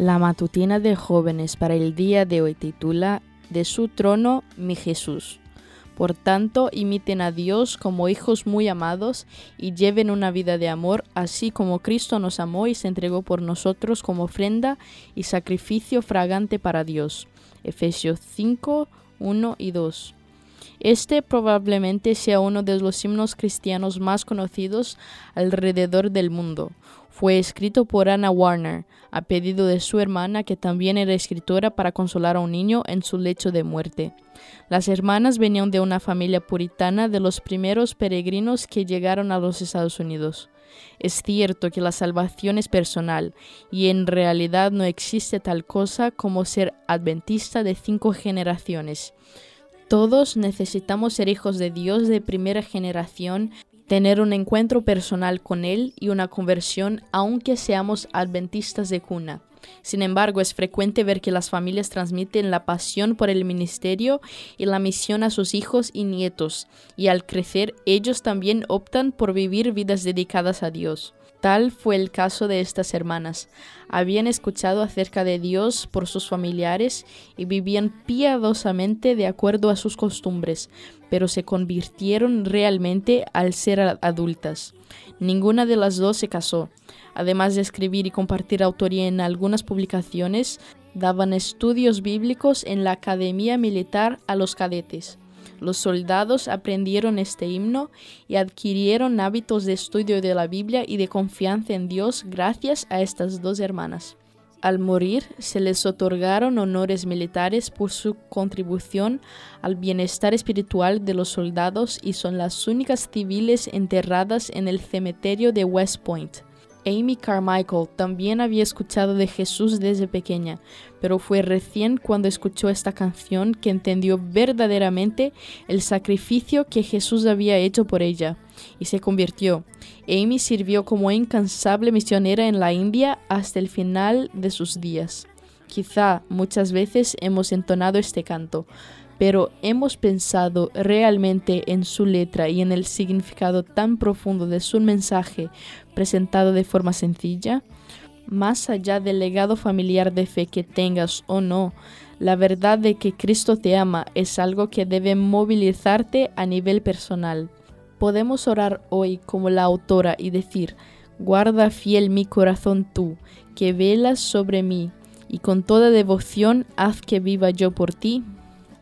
La matutina de jóvenes para el día de hoy titula De su trono, mi Jesús. Por tanto, imiten a Dios como hijos muy amados y lleven una vida de amor, así como Cristo nos amó y se entregó por nosotros como ofrenda y sacrificio fragante para Dios. Efesios 5, 1 y 2. Este probablemente sea uno de los himnos cristianos más conocidos alrededor del mundo. Fue escrito por Anna Warner, a pedido de su hermana, que también era escritora, para consolar a un niño en su lecho de muerte. Las hermanas venían de una familia puritana de los primeros peregrinos que llegaron a los Estados Unidos. Es cierto que la salvación es personal y en realidad no existe tal cosa como ser adventista de cinco generaciones. Todos necesitamos ser hijos de Dios de primera generación, tener un encuentro personal con Él y una conversión aunque seamos adventistas de cuna. Sin embargo, es frecuente ver que las familias transmiten la pasión por el ministerio y la misión a sus hijos y nietos, y al crecer ellos también optan por vivir vidas dedicadas a Dios. Tal fue el caso de estas hermanas. Habían escuchado acerca de Dios por sus familiares y vivían piadosamente de acuerdo a sus costumbres, pero se convirtieron realmente al ser adultas. Ninguna de las dos se casó. Además de escribir y compartir autoría en algunas publicaciones, daban estudios bíblicos en la Academia Militar a los cadetes. Los soldados aprendieron este himno y adquirieron hábitos de estudio de la Biblia y de confianza en Dios gracias a estas dos hermanas. Al morir se les otorgaron honores militares por su contribución al bienestar espiritual de los soldados y son las únicas civiles enterradas en el cementerio de West Point. Amy Carmichael también había escuchado de Jesús desde pequeña, pero fue recién cuando escuchó esta canción que entendió verdaderamente el sacrificio que Jesús había hecho por ella y se convirtió. Amy sirvió como incansable misionera en la India hasta el final de sus días. Quizá muchas veces hemos entonado este canto, pero hemos pensado realmente en su letra y en el significado tan profundo de su mensaje presentado de forma sencilla. Más allá del legado familiar de fe que tengas o no, la verdad de que Cristo te ama es algo que debe movilizarte a nivel personal. Podemos orar hoy como la autora y decir, guarda fiel mi corazón tú, que velas sobre mí, y con toda devoción haz que viva yo por ti